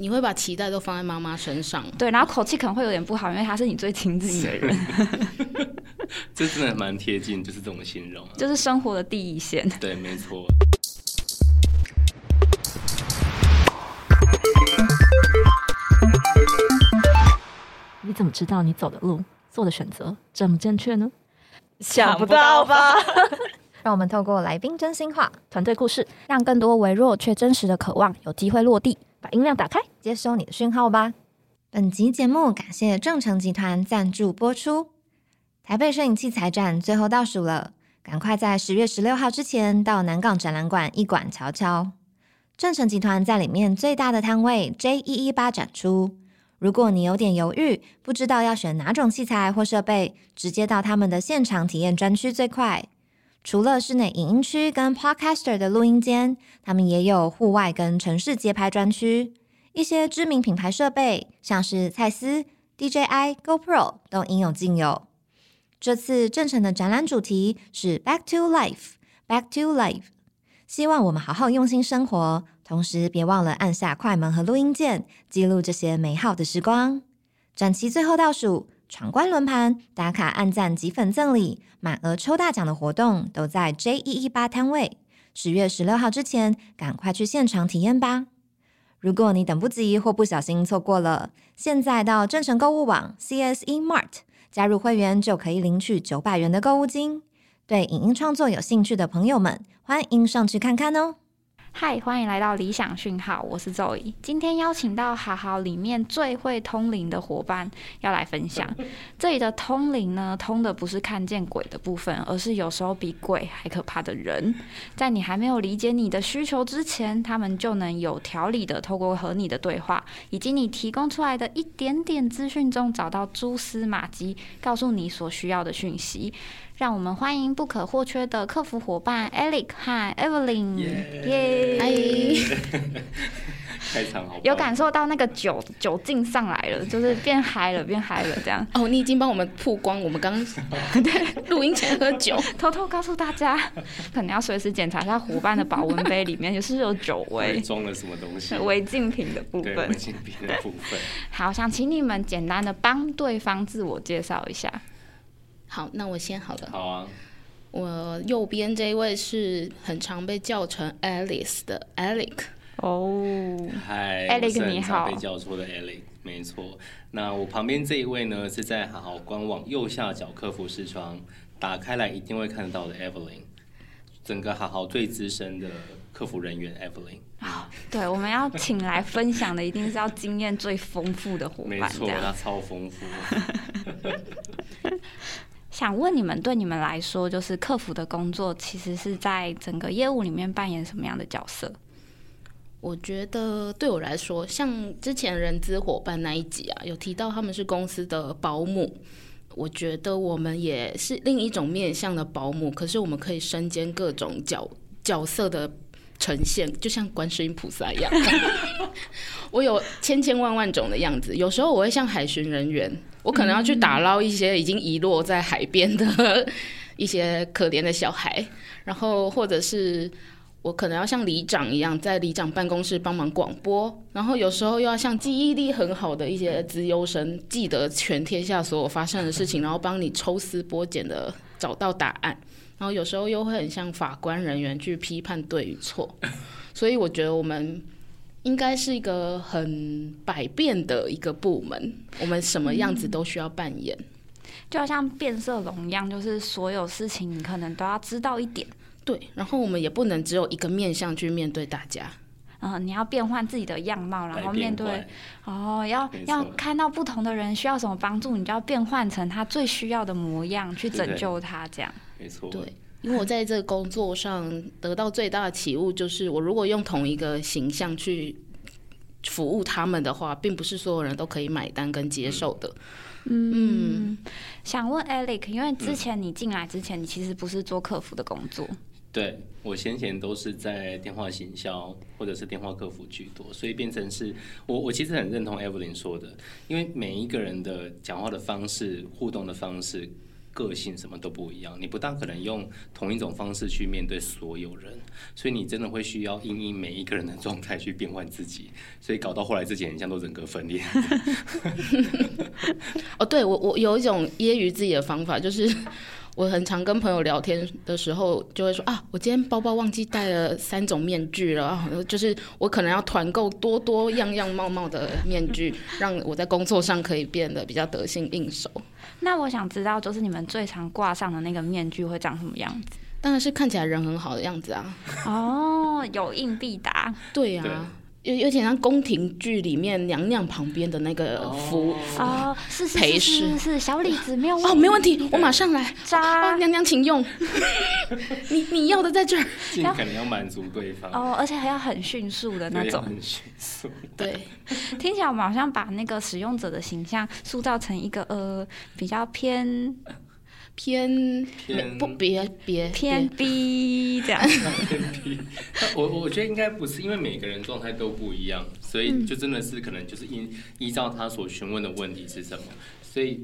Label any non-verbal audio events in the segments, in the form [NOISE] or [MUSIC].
你会把期待都放在妈妈身上，对，然后口气可能会有点不好，因为她是你最亲近的人，[LAUGHS] 这真的蛮贴近，就是这种形容、啊。就是生活的第一线。对，没错。你怎么知道你走的路、做的选择正不正确呢？想不到吧？[LAUGHS] 让我们透过来宾真心话，团队故事，让更多微弱却真实的渴望有机会落地。把音量打开。接收你的讯号吧。本集节目感谢正成集团赞助播出。台北摄影器材展最后倒数了，赶快在十月十六号之前到南港展览馆一馆瞧瞧。正成集团在里面最大的摊位 J 一一八展出。如果你有点犹豫，不知道要选哪种器材或设备，直接到他们的现场体验专区最快。除了室内影音区跟 Podcaster 的录音间，他们也有户外跟城市街拍专区。一些知名品牌设备，像是蔡司、DJI、GoPro 都应有尽有。这次正成的展览主题是 Back to Life，Back to Life，希望我们好好用心生活，同时别忘了按下快门和录音键，记录这些美好的时光。展期最后倒数，闯关轮盘、打卡按赞及粉赠礼、满额抽大奖的活动都在 J 一一八摊位。十月十六号之前，赶快去现场体验吧！如果你等不及或不小心错过了，现在到正成购物网 CSE Mart 加入会员就可以领取九百元的购物金。对影音创作有兴趣的朋友们，欢迎上去看看哦。嗨，欢迎来到理想讯号，我是 Zoe。今天邀请到好好里面最会通灵的伙伴要来分享。[LAUGHS] 这里的通灵呢，通的不是看见鬼的部分，而是有时候比鬼还可怕的人。在你还没有理解你的需求之前，他们就能有条理的透过和你的对话，以及你提供出来的一点点资讯中，找到蛛丝马迹，告诉你所需要的讯息。让我们欢迎不可或缺的客服伙伴 Alex 和 Evelyn，耶！嗨，开场好，有感受到那个酒酒劲上来了，就是变嗨了，变嗨了，这样 [LAUGHS] 哦，你已经帮我们曝光，我们刚 [LAUGHS] 对录音前喝酒，偷偷告诉大家，可能要随时检查一下伙伴的保温杯里面是不是有酒伪味。装了什么东西？违禁品的部分对违，禁品的部分。好，想请你们简单的帮对方自我介绍一下。好，那我先好了。好啊，我右边这一位是很常被叫成 Alice 的 Alec。哦，嗨很你好常被叫错的 Alec，没错。那我旁边这一位呢，是在好好官网右下角客服视窗打开来一定会看得到的 Evelyn，整个好好最资深的客服人员 Evelyn。啊对，我们要请来分享的一定是要经验最丰富的伙伴，没错。他超丰富。[LAUGHS] 想问你们，对你们来说，就是客服的工作，其实是在整个业务里面扮演什么样的角色？我觉得对我来说，像之前人资伙伴那一集啊，有提到他们是公司的保姆。我觉得我们也是另一种面向的保姆，可是我们可以身兼各种角角色的呈现，就像观世音菩萨一样。[LAUGHS] 我有千千万万种的样子，有时候我会像海巡人员，我可能要去打捞一些已经遗落在海边的 [LAUGHS] 一些可怜的小孩，然后或者是。我可能要像里长一样，在里长办公室帮忙广播，然后有时候又要像记忆力很好的一些资优生，记得全天下所有发生的事情，然后帮你抽丝剥茧的找到答案。然后有时候又会很像法官人员去批判对与错，[LAUGHS] 所以我觉得我们应该是一个很百变的一个部门，我们什么样子都需要扮演。就好像变色龙一样，就是所有事情你可能都要知道一点。对，然后我们也不能只有一个面向去面对大家。嗯，你要变换自己的样貌，然后面对哦，要要看到不同的人需要什么帮助，你就要变换成他最需要的模样去拯救他，这样。没错，对，因为我在这个工作上得到最大的启悟，就是我如果用同一个形象去服务他们的话，并不是所有人都可以买单跟接受的。嗯，想问 Alex，因为之前你进来之前，你其实不是做客服的工作，对我先前都是在电话行销或者是电话客服居多，所以变成是我我其实很认同 Evelyn 说的，因为每一个人的讲话的方式、互动的方式。个性什么都不一样，你不大可能用同一种方式去面对所有人，所以你真的会需要因应每一个人的状态去变换自己，所以搞到后来自己很像都人格分裂。[LAUGHS] 哦，对我我有一种揶揄自己的方法，就是我很常跟朋友聊天的时候，就会说啊，我今天包包忘记带了三种面具了，啊就是我可能要团购多多样样貌貌的面具，让我在工作上可以变得比较得心应手。那我想知道，就是你们最常挂上的那个面具会长什么样子？当然是看起来人很好的样子啊，[LAUGHS] 哦，有应必答。对呀、啊。有有点像宫廷剧里面娘娘旁边的那个服哦，是是陪是是侍是小李子没有哦，没问题，我马上来。渣哦，娘娘请用，[LAUGHS] 你你要的在这儿。[LAUGHS] 尽可能要满足对方，哦，而且还要很迅速的那种。很迅速。对，[LAUGHS] 听起来我们好像把那个使用者的形象塑造成一个呃比较偏偏偏不别别偏 [LAUGHS] 别 B 这样。[LAUGHS] 但我我觉得应该不是，因为每个人状态都不一样，所以就真的是可能就是依依照他所询问的问题是什么，所以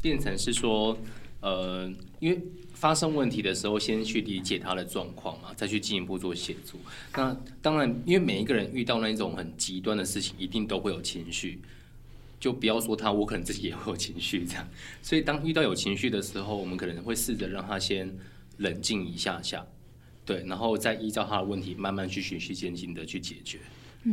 变成是说，呃，因为发生问题的时候，先去理解他的状况嘛，再去进一步做协助。那当然，因为每一个人遇到那种很极端的事情，一定都会有情绪。就不要说他，我可能自己也会有情绪这样，所以当遇到有情绪的时候，我们可能会试着让他先冷静一下下，对，然后再依照他的问题慢慢去循序渐进的去解决。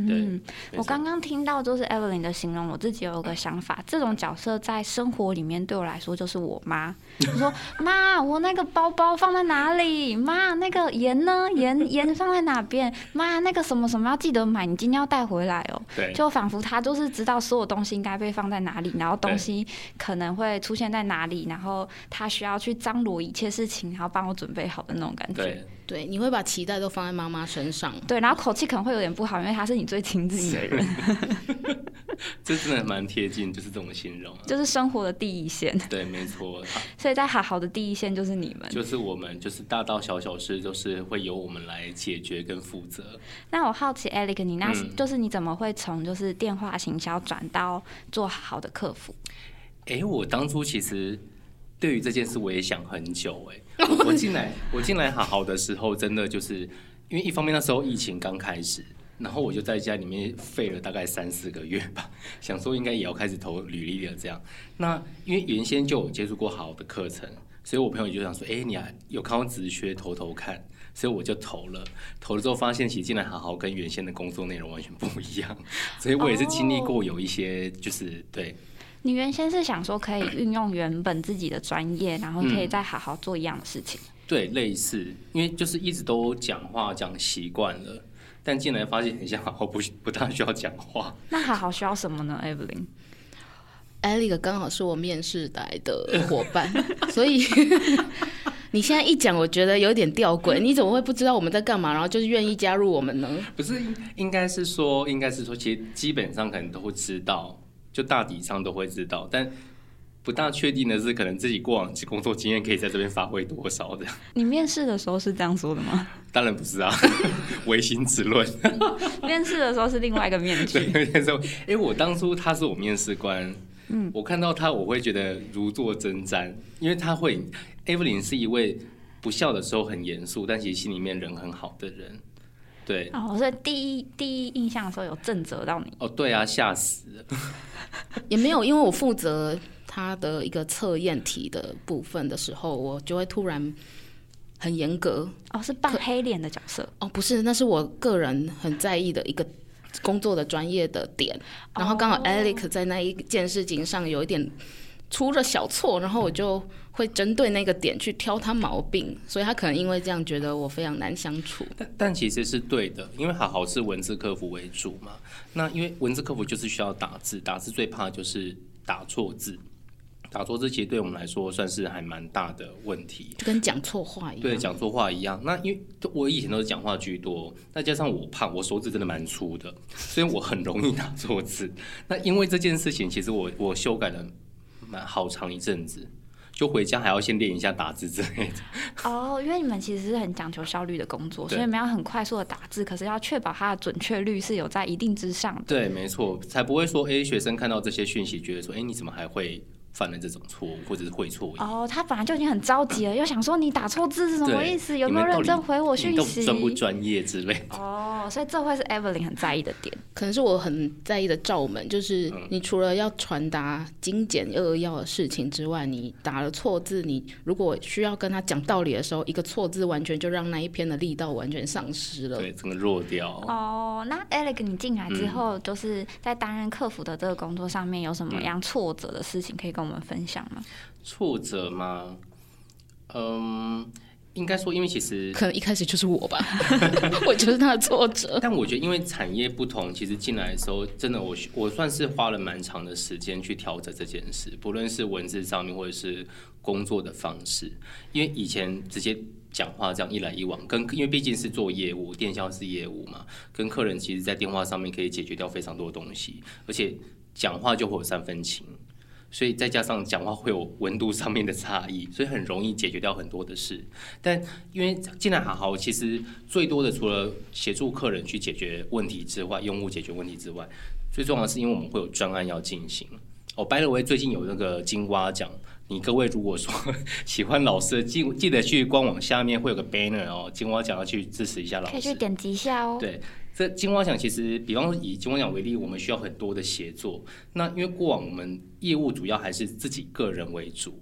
对，嗯，我刚刚听到就是 Evelyn 的形容，我自己有个想法，这种角色在生活里面对我来说就是我妈。我说 [LAUGHS] 妈，我那个包包放在哪里？妈，那个盐呢？盐 [LAUGHS] 盐放在哪边？妈，那个什么什么要记得买，你今天要带回来哦。对，就仿佛她就是知道所有东西应该被放在哪里，然后东西可能会出现在哪里，然后她需要去张罗一切事情，然后帮我准备好的那种感觉。对，对，你会把期待都放在妈妈身上。对，然后口气可能会有点不好，因为他是你最亲近的人，[LAUGHS] 这真的蛮贴近，就是这种形容啊。就是生活的第一线。对，没错，啊 [LAUGHS] 所以在好好的第一线就是你们。就是我们，就是大到小小事，都是会由我们来解决跟负责。那我好奇，Alex，你那、嗯就是你怎么会从就是电话行销转到做好的客服？哎、我当初其实对于这件事我也想很久、哎，[LAUGHS] 我进来我进来好好的时候，真的就是因为一方面那时候疫情刚开始，然后我就在家里面废了大概三四个月吧，[LAUGHS] 想说应该也要开始投履历了这样。那因为原先就有接触过好的课程，所以我朋友就想说，哎、你还有看过职缺投投看。所以我就投了，投了之后发现，其实进来好好跟原先的工作内容完全不一样，[LAUGHS] 所以我也是经历过有一些就是对你原先是想说可以运用原本自己的专业，然后可以嗯再好好做一样的事情。对，类似，因为就是一直都讲话讲习惯了，但进来发现很像好好不不大需要讲话。那好好需要什么呢，Evelyn？Alex 刚好是我面试来的 [LAUGHS] 伙伴，所以 [LAUGHS] 你现在一讲，我觉得有点吊诡。你怎么会不知道我们在干嘛，然后就是愿意加入我们呢？不是，应该是说，应该是说，其实基本上可能都会知道，就大体上都会知道，但不大确定的是，可能自己过往工作经验可以在这边发挥多少的。[LAUGHS] 你面试的时候是这样说的吗？[LAUGHS] 当然不是啊，[LAUGHS] 唯心之论。面试的时候是另外一个面具。对，那时候，哎，我当初他是我面试官，嗯，我看到他，我会觉得如坐针毡，因为他会，Evelyn 是一位不笑的时候很严肃，但其实心里面人很好的人。对，哦，所以第一第一印象的时候有震慑到你。哦，对啊，吓死了。[LAUGHS] 也没有，因为我负责他的一个测验题的部分的时候，我就会突然很严格。哦，是扮黑脸的角色。哦，不是，那是我个人很在意的一个工作的专业的点。然后刚好哦 Alex 在那一件事情上有一点出了小错，然后我就会针对那个点去挑他毛病，所以他可能因为这样觉得我非常难相处。但但其实是对的，因为好好是文字客服为主嘛。那因为文字客服就是需要打字，打字最怕就是打错字。打错字其实对我们来说算是还蛮大的问题。就跟讲错话一样。对，讲错话一样。那因为我以前都是讲话居多，再加上我胖，我手指真的蛮粗的，所以我很容易打错字。那因为这件事情，其实我我修改了蛮好长一阵子，就回家还要先练一下打字之类的。[LAUGHS] 哦，因为你们其实是很讲求效率的工作，所以你们要很快速的打字，可是要确保它的准确率是有在一定之上的。对，没错，才不会说，哎、学生看到这些讯息，觉得说，哎、你怎么还会犯了这种错误，或者是会错意。哦，他本来就已经很着急了，又想说你打错字是什么意思？有没有认真回我讯息？专不专业之类的？哦，所以这会是 Evelyn 很在意的点。可能是我很在意的罩门，就是嗯你除了要传达精简扼要的事情之外，你打了错字，你如果需要跟他讲道理的时候，一个错字完全就让那一篇的力道完全丧失了。对，整个弱掉。哦，那 Alex 你进来之后，就是在担任客服的这个工作上面有什么样挫折的事情可以跟我们分享吗？挫折吗？嗯，应该说，因为其实可能一开始就是我吧，[LAUGHS] 我就是他的挫折。但我觉得，因为产业不同，其实进来的时候，真的我我算是花了蛮长的时间去调整这件事，不论是文字上面或者是工作的方式。因为以前直接讲话这样一来一往，跟因为毕竟是做业务，电销是业务嘛，跟客人其实在电话上面可以解决掉非常多的东西，而且讲话就会有三分情。所以再加上讲话会有温度上面的差异，[LAUGHS] 所以很容易解决掉很多的事。但因为进来好好，其实最多的除了协助客人去解决问题之外，用户解决问题之外，最重要的是因为我们会有专案要进行。哦，by the way，最近有那个金蛙奖，你各位如果说 [LAUGHS] 喜欢老师，记记得去官网下面会有个 banner 哦，金蛙奖要去支持一下老师。可以去点击一下哦。对，这金花奖其实，比方说以金花奖为例，我们需要很多的协作。那因为过往我们业务主要还是自己个人为主，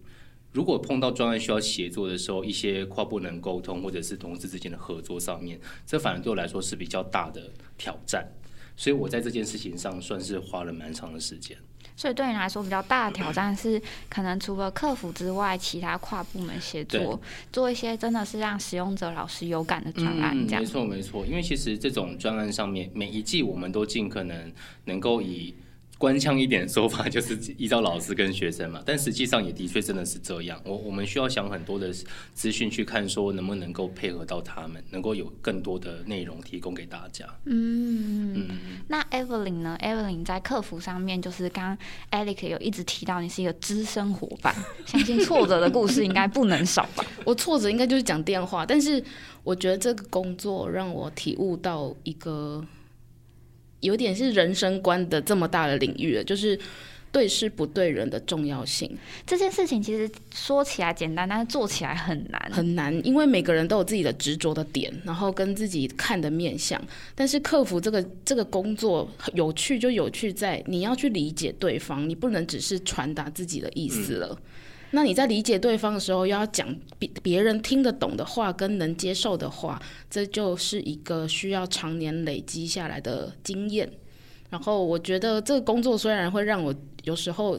如果碰到专案需要协作的时候，一些跨部门沟通或者是同事之间的合作上面，这反而对我来说是比较大的挑战。所以我在这件事情上算是花了蛮长的时间。所以对你来说比较大的挑战是，可能除了客服之外，其他跨部门协作，做一些真的是让使用者老师有感的专案，这样嗯没。错没错，因为其实这种专案上面，每一季我们都尽可能能够以官腔一点的说法，[LAUGHS] 就是依照老师跟学生嘛，但实际上也的确真的是这样。我我们需要想很多的资讯去看，说能不能够配合到他们，能够有更多的内容提供给大家。嗯，那 Evelyn 呢？Evelyn 在客服上面，就是刚刚 Alex 有一直提到你是一个资深伙伴，相信挫折的故事应该不能少吧？[LAUGHS] 我挫折应该就是讲电话，但是我觉得这个工作让我体悟到一个有点是人生观的这么大的领域了，就是对事不对人的重要性这件事情其实说起来简单，但是做起来很难。很难，因为每个人都有自己的执着的点，然后跟自己看的面相。但是克服这个这个工作有趣就有趣在你要去理解对方，你不能只是传达自己的意思了。那你在理解对方的时候，要讲别别人听得懂的话跟能接受的话，这就是一个需要常年累积下来的经验。然后我觉得这个工作虽然会让我有时候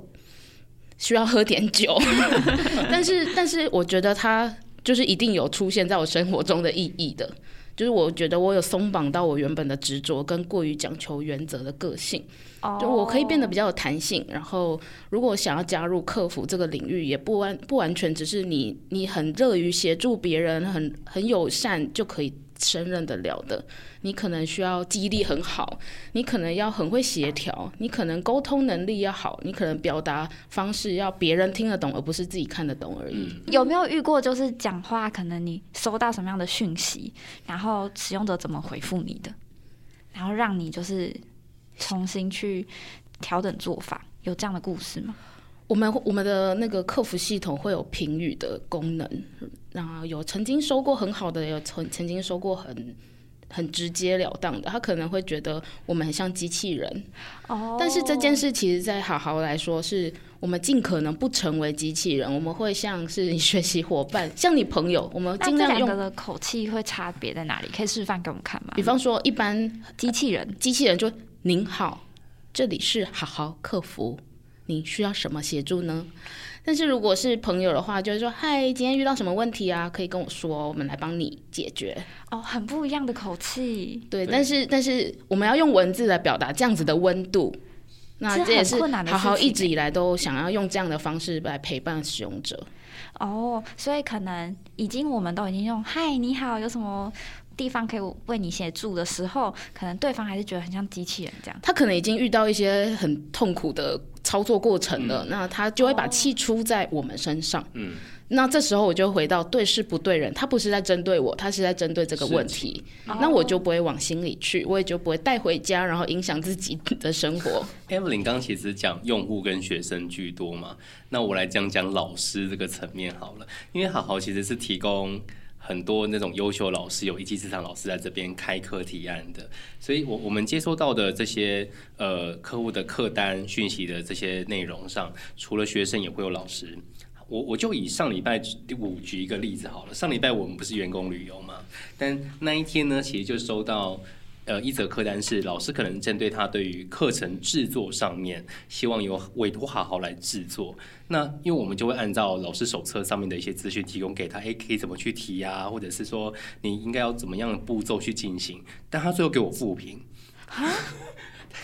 需要喝点酒，[LAUGHS] 但是但是我觉得它就是一定有出现在我生活中的意义的。就是我觉得我有松绑到我原本的执着跟过于讲求原则的个性，哦就我可以变得比较有弹性。然后，如果想要加入客服这个领域，也不完不完全只是你你很乐于协助别人，很很友善就可以胜任得了的。你可能需要记忆力很好，你可能要很会协调，你可能沟通能力要好，你可能表达方式要别人听得懂，而不是自己看得懂而已。有没有遇过，就是讲话可能你收到什么样的讯息，然后使用者怎么回复你的，然后让你就是重新去调整做法，有这样的故事吗？我们我们的那个客服系统会有评语的功能，那有曾经收过很好的，有曾曾经收过很很直截了当的，他可能会觉得我们很像机器人，哦但是这件事其实，在好好来说，是我们尽可能不成为机器人，我们会像是你学习伙伴，像你朋友，我们尽量用。的口气会差别在哪里？可以示范给我们看吗？比方说，一般机器人机器人就您好，这里是好好客服，你需要什么协助呢？但是如果是朋友的话，就是说，嗨，今天遇到什么问题啊？可以跟我说，我们来帮你解决。哦，很不一样的口气，对，对但是但是我们要用文字来表达这样子的温度，那这也是好好一直以来都想要用这样的方式来陪伴使用者。哦，所以可能已经我们都已经用“嗨，你好，有什么地方可以为你协助”的时候，可能对方还是觉得很像机器人这样。他可能已经遇到一些很痛苦的操作过程了，那他就会把气出在我们身上。嗯，那这时候我就回到对事不对人，他不是在针对我，他是在针对这个问题，那我就不会往心里去，我也就不会带回家，然后影响自己的生活。[LAUGHS] Evelyn 刚其实讲用户跟学生居多嘛，那我来讲讲老师这个层面好了，因为好好其实是提供。很多那种优秀老师，有一技之长老师在这边开课提案的，所以我我们接收到的这些呃客户的客单讯息的这些内容上，除了学生也会有老师。我我就以上礼拜五举一个例子好了，上礼拜我们不是员工旅游嘛，但那一天呢，其实就收到。呃，一则客单是老师可能针对他对于课程制作上面，希望由委托好好来制作。那因为我们就会按照老师手册上面的一些资讯提供给他，诶，可以怎么去提啊，或者是说你应该要怎么样的步骤去进行。但他最后给我复评，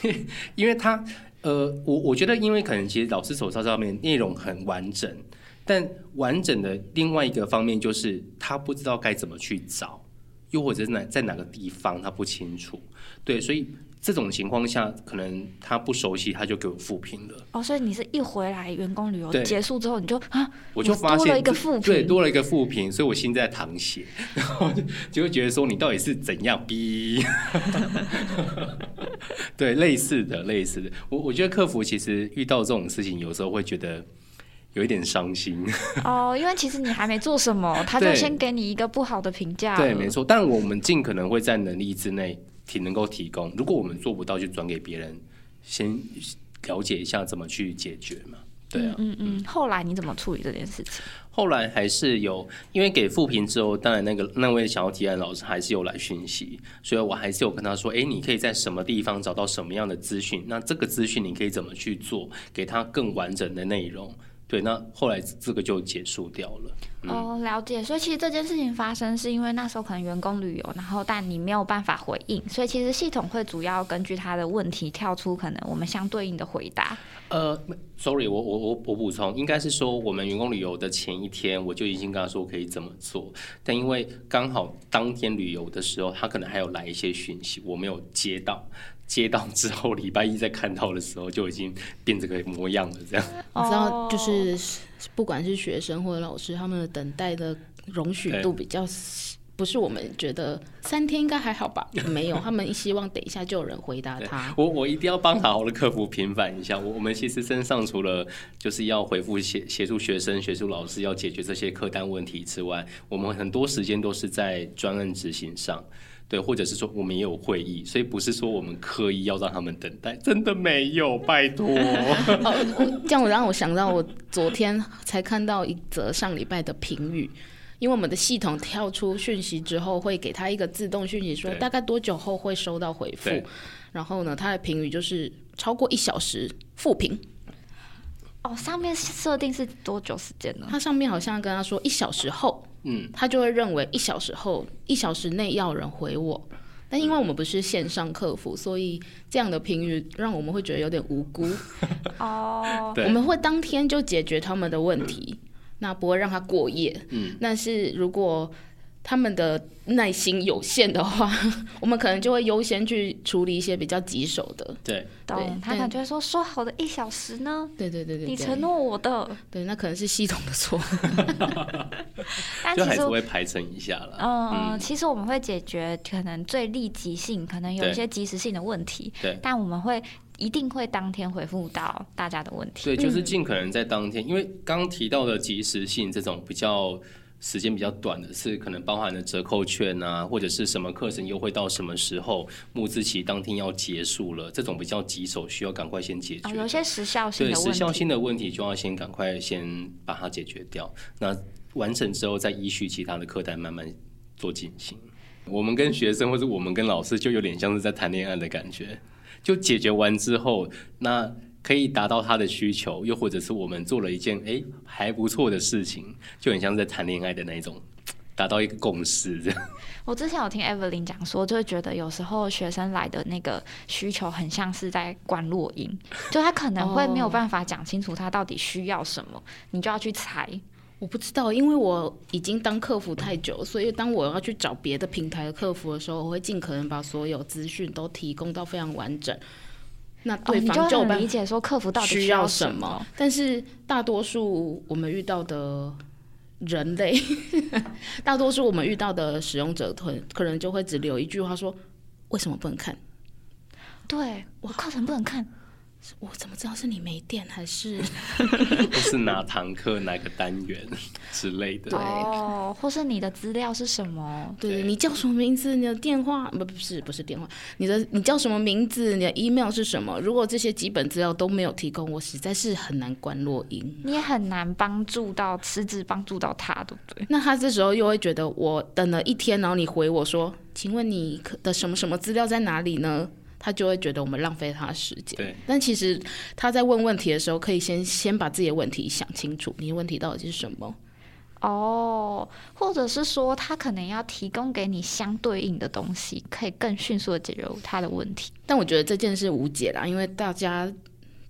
[LAUGHS] 因为他呃，我我觉得因为可能其实老师手册上面内容很完整，但完整的另外一个方面就是他不知道该怎么去找。又或者是哪在哪个地方他不清楚，对，所以这种情况下，可能他不熟悉，他就给我复评了。哦，所以你是一回来员工旅游对结束之后，你就啊，我就发现多了一个复评，对，多了一个复评，所以我心在淌血，然后就就会觉得说你到底是怎样逼？[LAUGHS] 对，类似的，类似的，我我觉得客服其实遇到这种事情，有时候会觉得有一点伤心。哦，因为其实你还没做什么，[LAUGHS] 他就先给你一个不好的评价。对，没。错，但我们尽可能会在能力之内提能够提供，如果我们做不到，就转给别人，先了解一下怎么去解决嘛。对啊，嗯嗯，后来你怎么处理这件事情？后来还是有，因为给复评之后，当然那个那位想要提案老师还是有来讯息，所以我还是有跟他说，哎，你可以在什么地方找到什么样的资讯，那这个资讯你可以怎么去做，给他更完整的内容。对，那后来这个就结束掉了。嗯哦，了解。所以其实这件事情发生是因为那时候可能员工旅游，然后但你没有办法回应，所以其实系统会主要根据他的问题跳出可能我们相对应的回答。呃，sorry，我我我我补充，应该是说我们员工旅游的前一天，我就已经跟他说可以怎么做，但因为刚好当天旅游的时候，他可能还有来一些讯息，我没有接到，接到之后礼拜一再看到的时候，就已经变这个模样了，这样。[LAUGHS] 你知道，哦就是不管是学生或者老师，他们的等待的容许度比较，不是我们觉得三天应该还好吧？没有，他们希望等一下就有人回答他。我我一定要帮好好的客服平反一下。我我们其实身上除了就是要回复协协助学生、协助老师要解决这些客单问题之外，我们很多时间都是在专案执行上。对，或者是说我们也有会议，所以不是说我们刻意要让他们等待，真的没有，拜托。[LAUGHS] 这样我让我想到，我昨天才看到一则上礼拜的评语，因为我们的系统跳出讯息之后，会给他一个自动讯息，说大概多久后会收到回复。然后呢，他的评语就是超过一小时复评，哦，上面设定是多久时间呢？它上面好像跟他说一小时后，嗯，他就会认为一小时后、一小时内要人回我。但因为我们不是线上客服，所以这样的评语让我们会觉得有点无辜。[LAUGHS] 哦，对我们会当天就解决他们的问题，那不会让他过夜。嗯，但是如果他们的耐心有限的话，[LAUGHS] 我们可能就会优先去处理一些比较棘手的。对，对懂。他可能就会说说好的一小时呢？对对对对对你承诺我的，对，那可能是系统的错。[LAUGHS] 但其实就还是会排成一下了。嗯，其实我们会解决可能最立即性，可能有一些及时性的问题，对但我们会一定会当天回复到大家的问题。对，就是尽可能在当天，因为刚刚提到的及时性这种比较时间比较短的，是可能包含了折扣券啊，或者是什么课程优惠到什么时候，募资期当天要结束了，这种比较棘手，需要赶快先解决哦，有些时效性对的问题。时效性的问题就要先赶快先把它解决掉。那完成之后，再依序其他的课单慢慢做进行。我们跟学生或者我们跟老师就有点像是在谈恋爱的感觉，就解决完之后，那可以达到他的需求，又或者是我们做了一件诶还不错的事情，就很像是在谈恋爱的那一种，达到一个共识这样。[LAUGHS] 我之前有听 Evelyn 讲说，就会觉得有时候学生来的那个需求很像是在灌落音，[LAUGHS] 就他可能会没有哦办法讲清楚他到底需要什么，你就要去猜。我不知道，因为我已经当客服太久，所以当我要去找别的平台的客服的时候，我会尽可能把所有资讯都提供到非常完整。那哦，对方就理解说客服到底需要什么。但是大多数我们遇到的人类，[LAUGHS] 大多数我们遇到的使用者，可可能就会只留一句话说：“为什么不能看？对我课程不能看，我怎么知道是你没电还是 [LAUGHS] 或是哪堂课哪个单元之类的。对哦，或是你的资料是什么？对对你叫什么名字？你的电话不不是不是电话，你的你叫什么名字？你的 email 是什么？如果这些基本资料都没有提供，我实在是很难关落音。你也很难帮助到实质帮助到他，对不对？那他这时候又会觉得，我等了一天，然后你回我说，请问你的什么什么资料在哪里呢？他就会觉得我们浪费他的时间。对，但其实他在问问题的时候，可以先先把自己的问题想清楚，你的问题到底是什么？哦，或者是说他可能要提供给你相对应的东西，可以更迅速的解决他的问题。但我觉得这件事无解啦，因为大家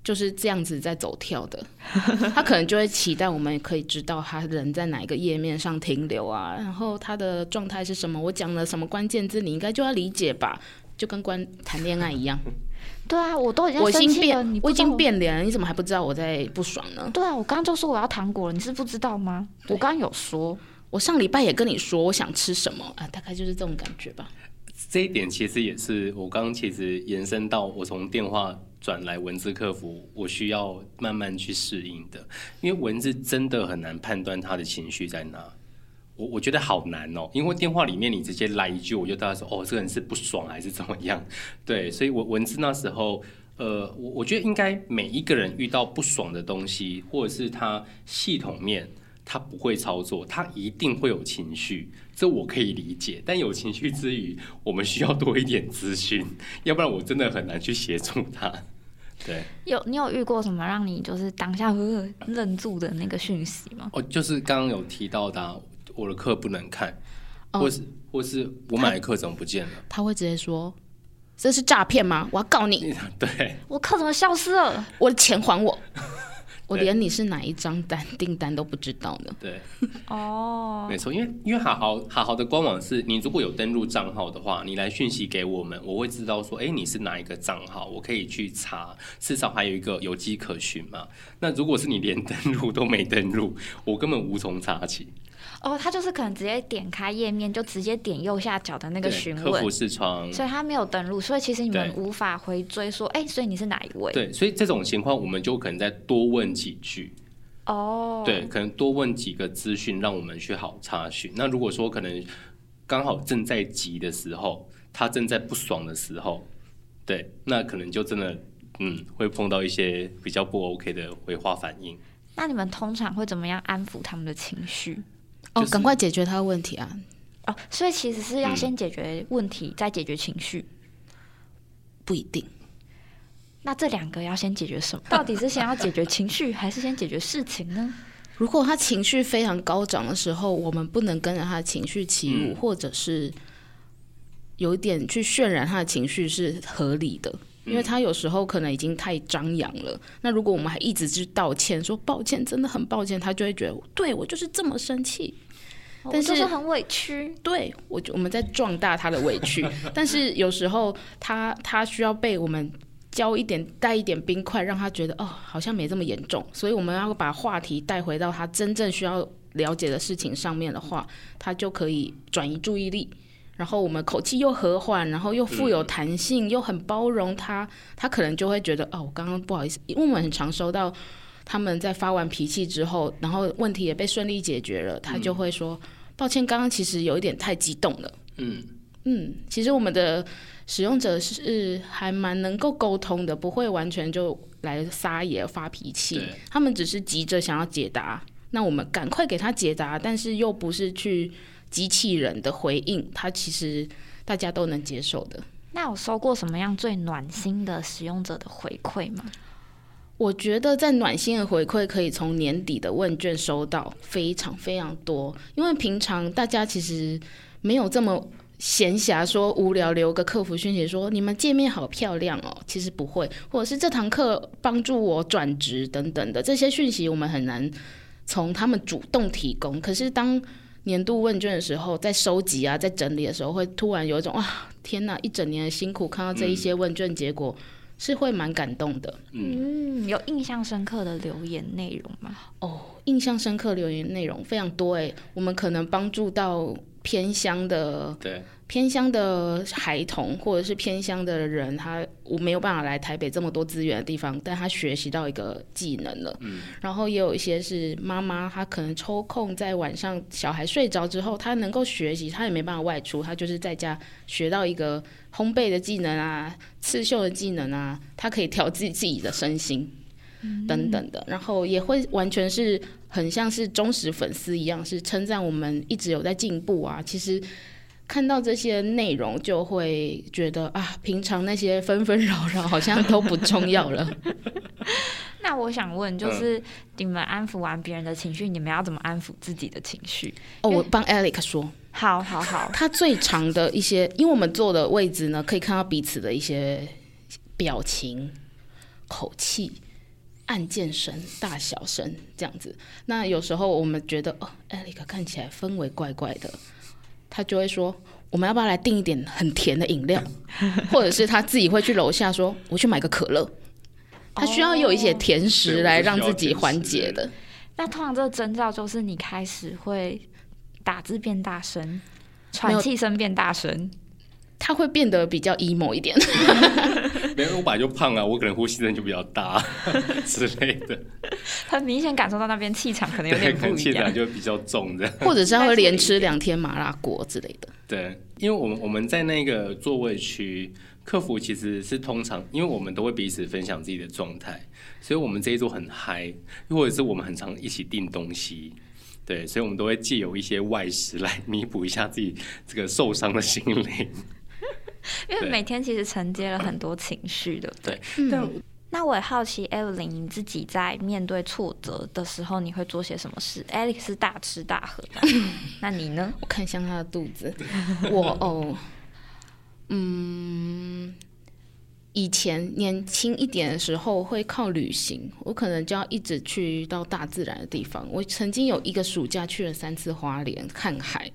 就是这样子在走跳的，[LAUGHS] 他可能就会期待我们可以知道他人在哪一个页面上停留啊，然后他的状态是什么，我讲了什么关键字，你应该就要理解吧，就跟关谈恋爱一样，[LAUGHS] 对啊，我都已经我已经生气了，你变，我已经不知道变脸了，你怎么还不知道我在不爽呢？对啊，我刚刚就说我要糖果了，你是不知道吗？我刚刚有说，我上礼拜也跟你说我想吃什么啊，大概就是这种感觉吧。这一点其实也是我刚刚其实延伸到我从电话转来文字客服，我需要慢慢去适应的，因为文字真的很难判断他的情绪在哪。我我觉得好难哦，因为电话里面你直接来一句，我就大家说哦，这个人是不爽还是怎么样？对，所以我文字那时候，呃，我我觉得应该每一个人遇到不爽的东西，或者是他系统面他不会操作，他一定会有情绪，这我可以理解。但有情绪之余，我们需要多一点资讯，要不然我真的很难去协助他。对，有你有遇过什么让你就是当下呃 [LAUGHS] 愣住的那个讯息吗？哦，就是刚刚有提到的啊、我的课不能看，哦或是或是我买的课怎么不见了？他会直接说：“这是诈骗吗？我要告你，对，我课怎么消失了？我的钱还我。[LAUGHS] ”我连你是哪一张单订单都不知道呢。对，[LAUGHS] 哦，没错，因为因为好好好好的官网是你如果有登录账号的话，你来讯息给我们，我会知道说，哎，你是哪一个账号，我可以去查，至少还有一个有迹可循嘛。那如果是你连 [LAUGHS] 登录都没登录，我根本无从查起。哦，他就是可能直接点开页面就直接点右下角的那个对询问客服，视窗，所以他没有登录，所以其实你们无法回追说，哎、所以你是哪一位？对，所以这种情况我们就可能再多问几句。哦，对，可能多问几个资讯，让我们去好查询。那如果说可能刚好正在急的时候，他正在不爽的时候，对，那可能就真的嗯会碰到一些比较不 OK 的回话反应。那你们通常会怎么样安抚他们的情绪？哦，就是赶快解决他的问题啊！哦，所以其实是要嗯先解决问题，再解决情绪。不一定，那这两个要先解决什么？[LAUGHS] 到底是先要解决情绪，[LAUGHS] 还是先解决事情呢？如果他情绪非常高涨的时候，我们不能跟着他的情绪起舞，嗯或者是有一点去渲染他的情绪是合理的。因为他有时候可能已经太张扬了，那如果我们还一直去道歉，说抱歉，真的很抱歉，他就会觉得，对我就是这么生气，我但就是很委屈。对我就我们在壮大他的委屈，但是有时候他他需要被我们浇一点带一点冰块，让他觉得哦好像没这么严重，所以我们要把话题带回到他真正需要了解的事情上面的话，他就可以转移注意力。然后我们口气又和缓，然后又富有弹性，又很包容他，他可能就会觉得哦，我刚刚不好意思，因为我们很常收到他们在发完脾气之后，然后问题也被顺利解决了，他就会说。抱歉，刚刚其实有一点太激动了。嗯，嗯，其实我们的使用者是还蛮能够沟通的，不会完全就来撒野发脾气。他们只是急着想要解答，那我们赶快给他解答，但是又不是去机器人的回应，他其实大家都能接受的。那有收过什么样最暖心的使用者的回馈吗？我觉得在暖心的回馈可以从年底的问卷收到非常非常多，因为平常大家其实没有这么闲暇说无聊留个客服讯息说你们界面好漂亮哦，其实不会，或者是这堂课帮助我转职等等的这些讯息，我们很难从他们主动提供。可是当年度问卷的时候，在收集啊，在整理的时候，会突然有一种哇，天哪，一整年的辛苦，看到这一些问卷结果，是会蛮感动的。嗯，有印象深刻的留言内容吗？哦，印象深刻留言内容非常多诶，我们可能帮助到偏乡的对，偏乡的孩童或者是偏乡的人，他我没有办法来台北这么多资源的地方，但他学习到一个技能了。嗯，然后也有一些是妈妈，她可能抽空在晚上小孩睡着之后，她能够学习，她也没办法外出，她就是在家学到一个烘焙的技能啊、刺绣的技能啊，她可以调自己自己的身心。等等的，然后也会完全是很像是忠实粉丝一样，是称赞我们一直有在进步啊。其实看到这些内容，就会觉得啊，平常那些纷纷扰扰好像都不重要了。[LAUGHS] 那我想问，就是你们安抚完别人的情绪，你们要怎么安抚自己的情绪？哦，我帮 Alex 说，好好好，他最长的一些，因为我们坐的位置呢，可以看到彼此的一些表情、口气。按键声、大小声这样子，那有时候我们觉得哦，艾利克看起来氛围怪怪的，他就会说，我们要不要来订一点很甜的饮料？[LAUGHS] 或者是他自己会去楼下说，我去买个可乐。他需要有一些甜食来让自己缓解的。那通常这个征兆就是你开始会打字变大声，喘气声变大声。他会变得比较 emo 一点，[LAUGHS] 没有，我本来就胖啊，我可能呼吸声就比较大 [LAUGHS] 之类的。他明显感受到那边气场可能有点不一样，气场就比较重的，或者是他会连吃两天麻辣锅之类的。对，因为我们我们在那个座位区，客服其实是通常，因为我们都会彼此分享自己的状态，所以我们这一桌很嗨，或者是我们很常一起订东西。对，所以我们都会借由一些外食来弥补一下自己这个受伤的心灵。[LAUGHS] 因为每天其实承接了很多情绪，对不对？对。那我也好奇，Evelyn，你自己在面对挫折的时候，你会做些什么事？Alex 是大吃大喝的，[LAUGHS] 那你呢？我看向他的肚子。[LAUGHS] 我哦，嗯，以前年轻一点的时候会靠旅行，我可能就要一直去到大自然的地方。我曾经有一个暑假去了三次花莲看海。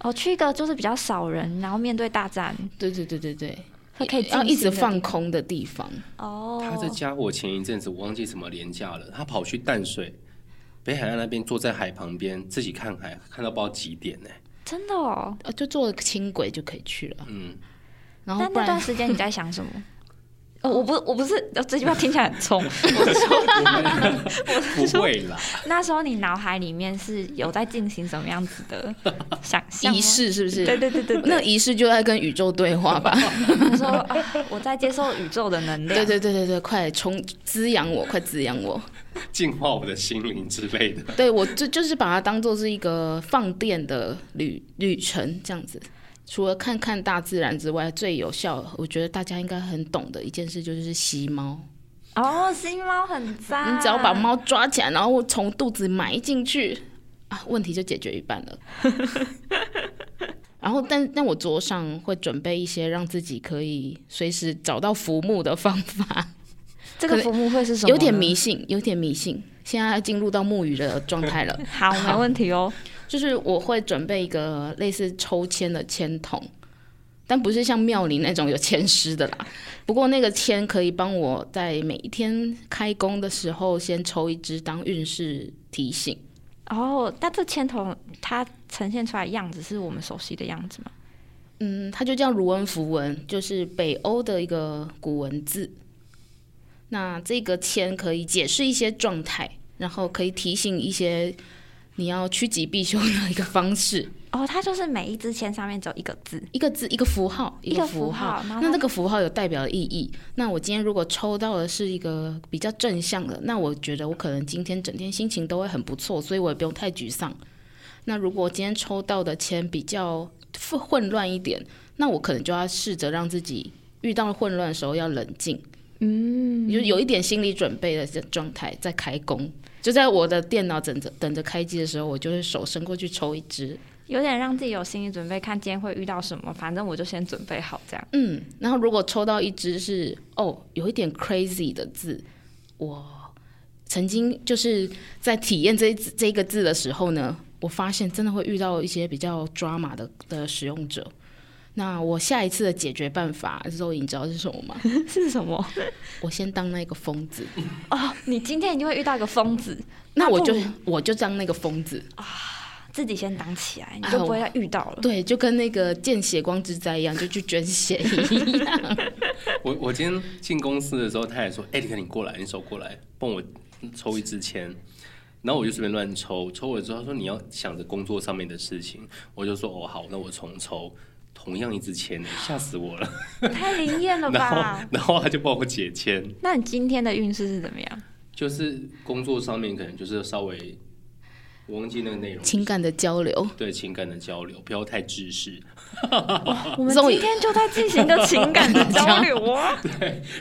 哦，去一个就是比较少人，然后面对大战，对对对对对，他可以要一直放空的地方。哦，他这家伙前一阵子我忘记什么廉价了，他跑去淡水北海岸那边，坐在海旁边自己看海，看到不知道几点呢？真的哦，就坐轻轨就可以去了。嗯，然后但那段时间你在想什么？[LAUGHS] 我不，我不是，这句话听起来很冲。[LAUGHS] 我是说，[LAUGHS] 我不会啦。[LAUGHS] 那时候你脑海里面是有在进行什么样子的想象仪式？是不是？对对对对，那仪式就在跟宇宙对话吧。说啊我在接受宇宙的能量。对对对对对，快充滋养我，快滋养我，净化我的心灵之类的。对我就就是把它当做是一个放电的旅旅程这样子。除了看看大自然之外，最有效，我觉得大家应该很懂的一件事就是吸猫。哦，吸猫很脏。你只要把猫抓起来，然后从肚子埋进去，啊，问题就解决一半了。[LAUGHS] 然后，但但我桌上会准备一些让自己可以随时找到浮木的方法。这个浮木会是什么？有点迷信，有点迷信。现在进入到木鱼的状态了。[LAUGHS] 好，没问题哦。就是我会准备一个类似抽签的签筒，但不是像庙里那种有签师的啦。不过那个签可以帮我在每一天开工的时候先抽一支当运势提醒。哦，那这签筒它呈现出来样子是我们熟悉的样子吗？嗯，它就叫卢恩符文，就是北欧的一个古文字。那这个签可以解释一些状态，然后可以提醒一些。你要趋吉避凶的一个方式哦，它就是每一支签上面只有一个字，一个字，一个符号，一个符号。那那个符号有代表的意义。那我今天如果抽到的是一个比较正向的，那我觉得我可能今天整天心情都会很不错，所以我也不用太沮丧。那如果今天抽到的签比较混乱一点，那我可能就要试着让自己遇到混乱的时候要冷静，嗯，就有一点心理准备的状态在开工。就在我的电脑等着等着开机的时候，我就会手伸过去抽一支，有点让自己有心理准备，看今天会遇到什么。反正我就先准备好这样。嗯，然后如果抽到一支是哦，有一点 crazy 的字，我曾经就是在体验这这个字的时候呢，我发现真的会遇到一些比较抓马的的使用者。那我下一次的解决办法，肉你知道是什么吗？[LAUGHS] 是什么？我先当那个疯子，哦，你今天一定会遇到一个疯子，那我就我就当那个疯子啊，自己先当起来，你哎就不会再遇到了。对，就跟那个见血光之灾一样，就去捐血一样。[LAUGHS] 我我今天进公司的时候，他也说：“哎、李克，你过来，你手过来，帮我抽一支签。”然后我就随便乱抽，抽了之后他说：“你要想着工作上面的事情。”我就说：“哦，好，那我重抽。”同样一支签，吓死我了。太灵验了 [LAUGHS] 然后吧？然后他就帮我解签，那你今天的运势是怎么样？就是工作上面可能就是稍微，我忘记那个内容，情感的交流，对情感的交流，不要太自私。我们 [LAUGHS] 今天就在进行一个情感的交流 [LAUGHS] 啊！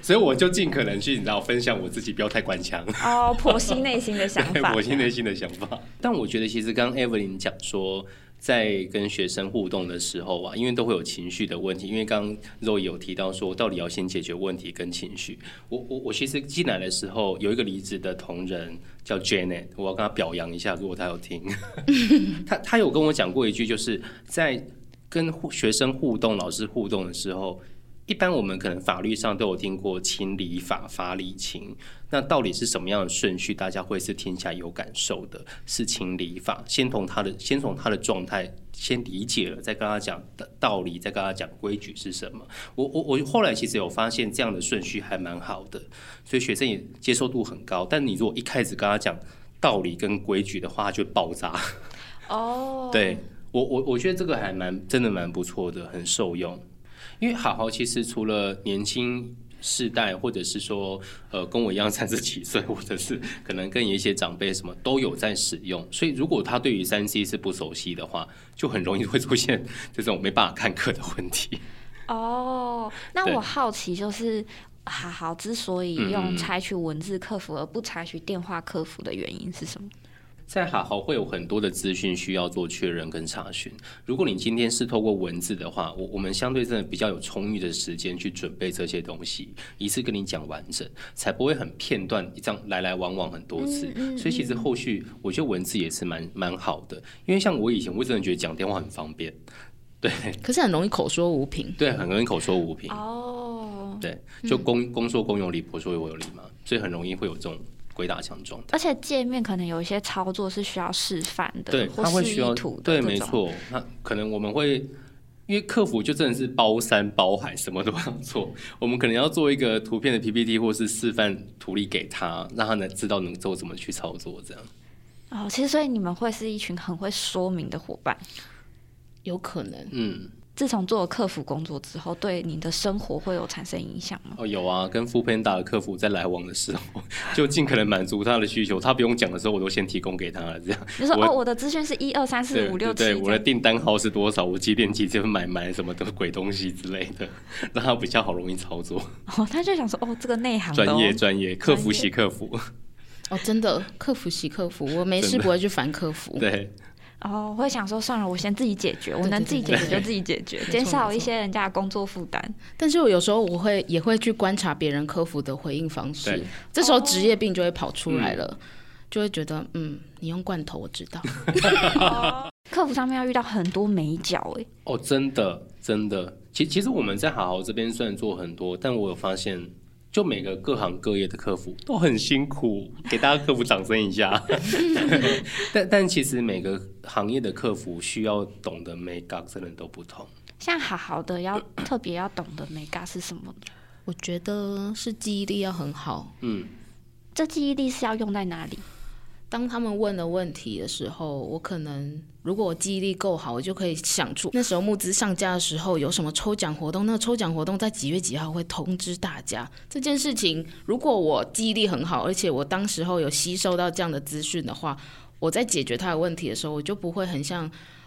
所以我就尽可能去，你知道，分享我自己，不要太官腔。哦，剖析内心的想法剖析内心的想法。但我觉得，其实刚刚 Evelyn 讲说，在跟学生互动的时候啊，因为都会有情绪的问题。因为刚刚肉有提到说，到底要先解决问题跟情绪。我我我其实进来的时候，有一个离职的同仁叫 Janet，我要跟他表扬一下，如果他有听，[LAUGHS] 他他有跟我讲过一句，就是在跟学生互动、老师互动的时候。一般我们可能法律上都有听过情理法、法理情，那到底是什么样的顺序，大家会是听起来有感受的？是情理法，先从他的先从他的状态先理解了，再跟他讲的道理，再跟他讲规矩是什么。我我我后来其实有发现这样的顺序还蛮好的，所以学生也接受度很高。但你如果一开始跟他讲道理跟规矩的话，他就爆炸。哦，[LAUGHS] 对我我我觉得这个还蛮真的蛮不错的，很受用。因为好好其实除了年轻世代，或者是说呃跟我一样三十几岁，或者是可能跟一些长辈什么都有在使用，[LAUGHS] 所以如果他对于三 C 是不熟悉的话，就很容易会出现这种没办法看课的问题。哦，那我好奇就是。好好，之所以嗯用嗯采取文字客服而不采取电话客服的原因是什么？在好好会有很多的资讯需要做确认跟查询。如果你今天是透过文字的话，我我们相对真的比较有充裕的时间去准备这些东西，一次跟你讲完整，才不会很片段这样来来往往很多次。所以其实后续我觉得文字也是蛮蛮好的，因为像我以前我真的觉得讲电话很方便，对可是很容易口说无凭。对，很容易口说无凭。哦，对，就公公说公有理，婆说有理嘛，所以很容易会有这种鬼打墙状态。而且界面可能有一些操作是需要示范的，对，或示他会需要意图的对，没错。那可能我们会，因为客服就真的是包山包海，什么都要做。我们可能要做一个图片的 PPT 或是示范图例给他，让他能知道能做怎么去操作。这样，哦，其实所以你们会是一群很会说明的伙伴。有可能，嗯，自从做了客服工作之后，对你的生活会有产生影响吗？哦，有啊，跟 o o Panda 的客服在来往的时候，[LAUGHS] 就尽可能满足他的需求，他不用讲的时候，我都先提供给他了。这样，我就说哦，我的资讯是一二三四五六七，对对，我的订单号是多少？我几点几分买买什么的鬼东西之类的，让他比较好容易操作。哦，他就想说哦，这个内行专业专业，客服洗客服，哦，真的，客服洗客服，我没事不会去烦客服。[LAUGHS] 对。哦，会想说算了，我先自己解决，我能自己解决就自己解决，错减少一些人家的工作负担。但是我有时候我会也会去观察别人客服的回应方式对，这时候职业病就会跑出来嗯。了，就会觉得嗯，你用罐头我知道，[LAUGHS] [LAUGHS] 客服上面要遇到很多美角哎，哦，真的真的，其其实我们在好好这边虽然做很多，但我有发现，就每个各行各业的客服都很辛苦，给大家客服掌声一下。[LAUGHS] 但但其实每个行业的客服需要懂的 make up 真的都不同。像好好的要特别要懂的美嘎是什么？我觉得是记忆力要很好。嗯，这记忆力是要用在哪里？当他们问了问题的时候，我可能如果我记忆力够好，我就可以想出那时候募资上架的时候有什么抽奖活动，那个抽奖活动在几月几号会通知大家这件事情。如果我记忆力很好，而且我当时候有吸收到这样的资讯的话，我在解决他的问题的时候，我就不会很像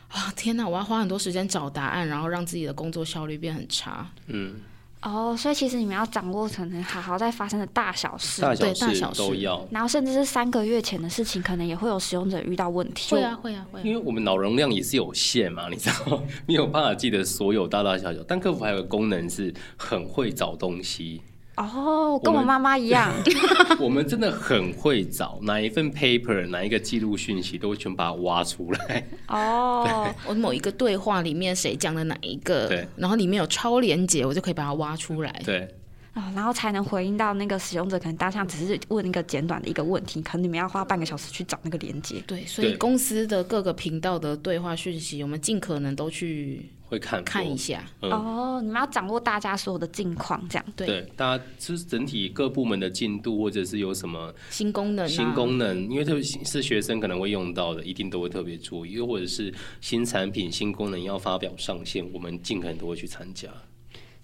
啊天哪，我要花很多时间找答案，然后让自己的工作效率变很差。嗯哦，所以其实你们要掌握可能好好在发生的大小事，大小事对大小事都要，然后甚至是三个月前的事情，可能也会有使用者遇到问题。会啊，会啊，会啊。因为我们脑容量也是有限嘛，你知道，[LAUGHS] 没有办法记得所有大大小小。但客服还有个功能是很会找东西，哦，跟我妈妈一样。[LAUGHS] 我们真的很会找哪一份 paper，哪一个记录讯息，都会全把它挖出来。哦，我某一个对话里面谁讲的哪一个对，然后里面有超连接，我就可以把它挖出来。对，哦，然后才能回应到那个使用者可能当下只是问一个简短的一个问题，可能你们要花半个小时去找那个连接。对，所以公司的各个频道的对话讯息，我们尽可能都去会看看一下。嗯哦，你们要掌握大家所有的近况，这样。对，对，大家就是整体各部门的进度，或者是有什么新功能、啊，新功能，因为特别是学生可能会用到的，一定都会特别注意，又或者是新产品、新功能要发表上线，我们尽可能都会去参加。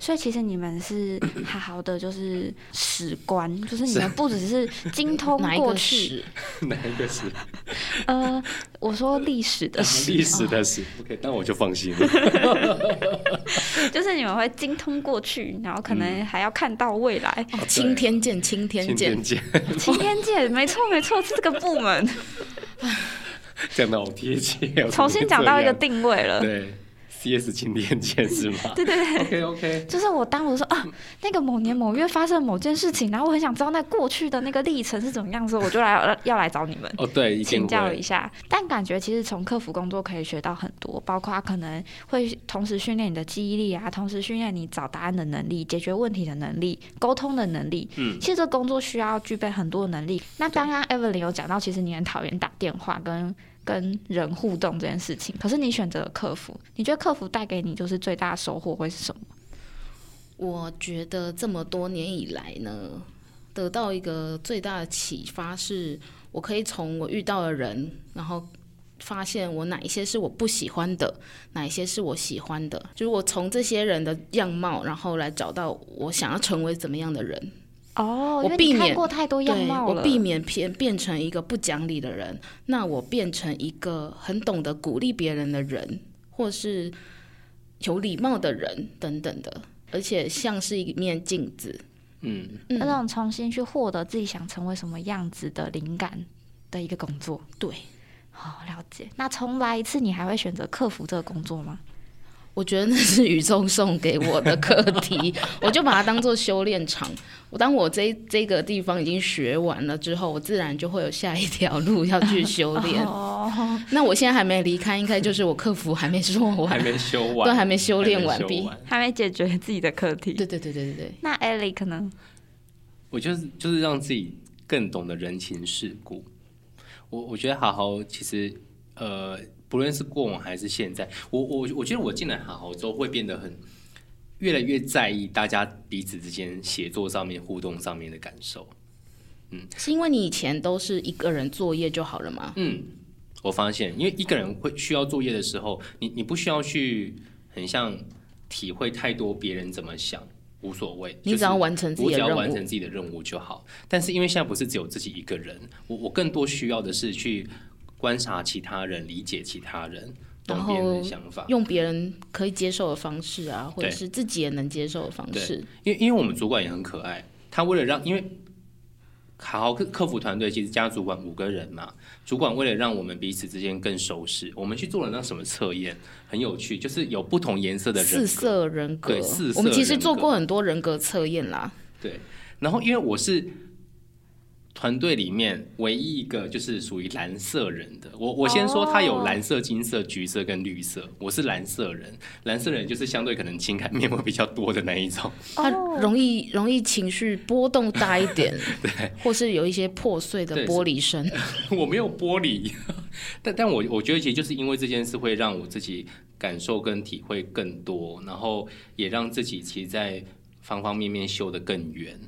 所以其实你们是 [COUGHS] 好好的，就是史官，就是你们不只是精通 [LAUGHS] 过去，是？[LAUGHS] 哪一个史呃，我说历史的史，历史的史？OK，那我就放心了。[LAUGHS] 就是你们会精通过去，然后可能还要看到未来。哦，青天剑，青天今剑天，见，青天剑，没错没错，是这个部门讲的好贴切哦，重新讲到一个定位了。对，CS 今天见是吗？[LAUGHS] 对对对，OK OK，就是我当我说啊，那个某年某月发生了某件事情，然后我很想知道那过去的那个历程是怎么样子，我就来要来找你们。哦对，请教一下，但感觉其实从客服工作可以学到很多，包括可能会同时训练你的记忆力啊，同时训练你找答案的能力、解决问题的能力、沟通的能力。嗯其实这工作需要具备很多能力。那刚刚 Evelyn 有讲到，其实你很讨厌打电话跟跟人互动这件事情，可是你选择了客服，你觉得客服带给你就是最大的收获会是什么？我觉得这么多年以来呢，得到一个最大的启发是，我可以从我遇到的人，然后发现我哪一些是我不喜欢的，哪一些是我喜欢的，就是我从这些人的样貌，然后来找到我想要成为怎么样的人。哦，我避免过太多样对貌了，我避免变变成一个不讲理的人，那我变成一个很懂得鼓励别人的人，或是有礼貌的人等等的，而且像是一面镜子。嗯，嗯那种重新去获得自己想成为什么样子的灵感的一个工作。对，好、了解。那重来一次，你还会选择客服这个工作吗？我觉得那是宇宙送给我的课题，[LAUGHS] 我就把它当做修炼场。我当我这这个地方已经学完了之后，我自然就会有下一条路要去修炼。[LAUGHS] 哦，那我现在还没离开，应该就是我客服还没说完，还没修完，都还没修炼完毕还没解决自己的课题。对对对对对对。那 Ellie 可能我就是就是让自己更懂得人情世故。我我觉得好好其实呃，不论是过往还是现在，我我我觉得我进来好好之后会变得很越来越在意大家彼此之间写作上面互动上面的感受。嗯是因为你以前都是一个人作业就好了吗？嗯，我发现，因为一个人会需要作业的时候，你你不需要去很像体会太多别人怎么想，无所谓，你只要完成自己的我只要完成自己的任务就好。但是因为现在不是只有自己一个人，我我更多需要的是去观察其他人，理解其他人，懂然别人后的想法。用别人可以接受的方式啊，或者是自己也能接受的方式。因为因为我们主管也很可爱，他为了让因为。好好客客服团队其实加主管五个人嘛，主管为了让我们彼此之间更熟识，我们去做了那什么测验，很有趣，就是有不同颜色的人四，色人格，对四色我们其实做过很多人格测验啦。对，然后因为我是团队里面唯一一个就是属于蓝色人的，我我先说他有蓝色、金色、橘色跟绿色，我是蓝色人，蓝色人就是相对可能情感面会比较多的那一种，他哦容易容易情绪波动大一点，[LAUGHS] 对，或是有一些破碎的玻璃声。[LAUGHS] 我没有玻璃，[LAUGHS] 但但我我觉得其实就是因为这件事会让我自己感受跟体会更多，然后也让自己其实在方方面面修得更远。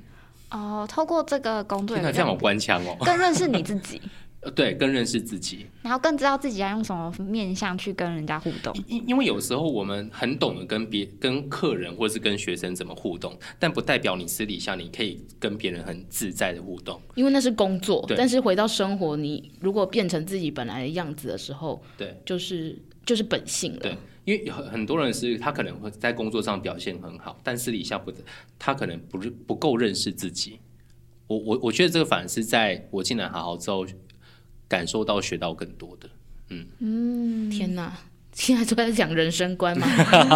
哦，透过这个工作天哪，这样好有官腔哦。[LAUGHS] 更认识你自己，呃对，更认识自己。然后更知道自己要用什么面向去跟人家互动。因因为有时候我们很懂得跟别跟客人或是跟学生怎么互动，但不代表你私底下你可以跟别人很自在的互动。因为那是工作，但是回到生活，你如果变成自己本来的样子的时候，对，就是就是本性了。对因为很很多人是他可能会在工作上表现很好，但私底下不，他可能不是不够认识自己。我我我觉得这个反而是在我进来好好之后，感受到学到更多的。嗯嗯天哪，现在都在讲人生观嘛。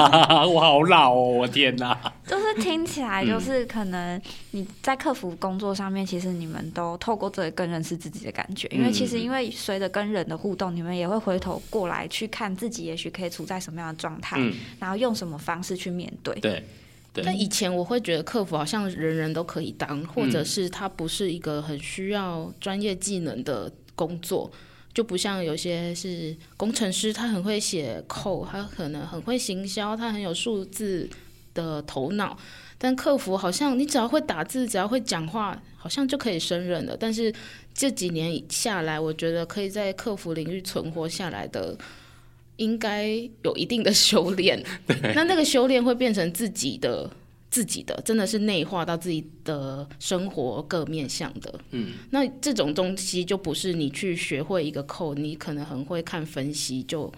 [LAUGHS] 我好老哦，我天哪！就是听起来嗯就是可能你在客服工作上面，其实你们都透过这个更认识自己的感觉，因为其实嗯因为随着跟人的互动，你们也会回头过来去看自己，也许可以处在什么样的状态，嗯，然后用什么方式去面对。对对但以前我会觉得客服好像人人都可以当，或者是它不是一个很需要专业技能的工作，就不像有些是工程师，他很会写 code，他可能很会行销，他很有数字的头脑。但客服好像你只要会打字，只要会讲话，好像就可以胜任了。但是这几年下来，我觉得可以在客服领域存活下来的，应该有一定的 [LAUGHS] 修炼。那那个修炼会变成自己的、自己的，真的是内化到自己的生活各面向的。嗯，那这种东西就不是你去学会一个扣，你可能很会看分析就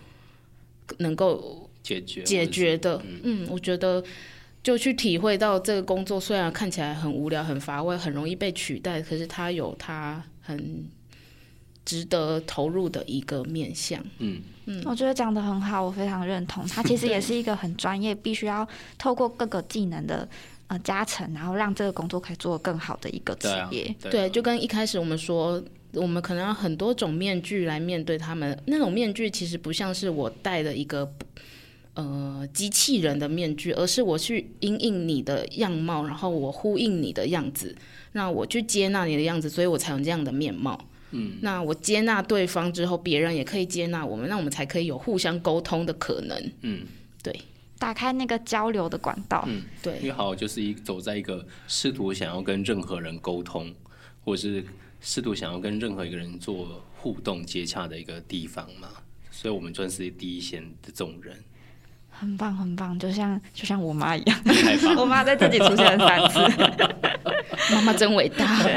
能够解决解决的。嗯，我觉得就去体会到这个工作虽然看起来很无聊、很乏味、很容易被取代，可是它有它很值得投入的一个面向。嗯嗯我觉得讲的很好，我非常认同。它其实也是一个很专业，必须要透过各个技能的呃加成，然后让这个工作可以做得更好的一个职对啊业。对，就跟一开始我们说，我们可能要很多种面具来面对他们。那种面具其实不像是我戴的一个呃机器人的面具，而是我去因应你的样貌，然后我呼应你的样子，那我去接纳你的样子，所以我才有这样的面貌。嗯，那我接纳对方之后，别人也可以接纳我们，那我们才可以有互相沟通的可能。嗯对打开那个交流的管道。嗯，因对，为好就是一走在一个试图想要跟任何人沟通，或是试图想要跟任何一个人做互动接洽的一个地方嘛，所以我们算是第一线的这种人，很棒，很棒，就像就像我妈一样。我妈在这里出现了三次。妈妈真伟大。[LAUGHS]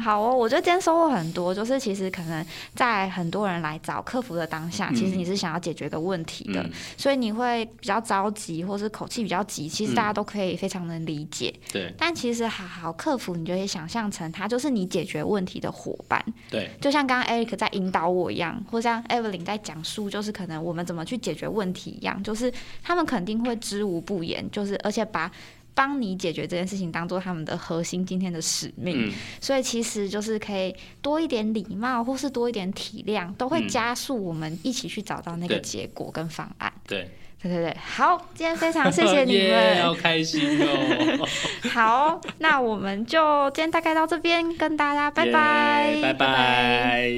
好哦，我觉得今天收获很多，就是其实可能在很多人来找客服的当下，嗯。其实你是想要解决一个问题的，嗯。所以你会比较着急，或是口气比较急，其实嗯。大家都可以非常能理解。对。但其实好好客服，你就可以想象成他就是你解决问题的伙伴，对，就像刚刚 Eric 在引导我一样，或像 Evelyn 在讲述，就是可能我们怎么去解决问题一样，就是他们肯定会知无不言，就是而且把帮你解决这件事情当做他们的核心今天的使命，嗯所以其实就是可以多一点礼貌，或是多一点体谅，都会嗯加速我们一起去找到那个结果跟方案。对，对对对，好，今天非常谢谢 [LAUGHS] 你耶们。好开心哦，[LAUGHS] 好，那我们就今天大概到这边，跟大家拜拜，耶拜拜。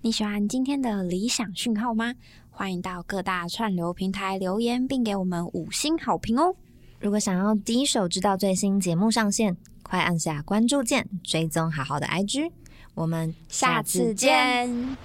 你喜欢今天的理想讯号吗？欢迎到各大串流平台留言，并给我们五星好评哦！如果想要第一手知道最新节目上线快按下关注键追踪好好的 ig 我们下次见。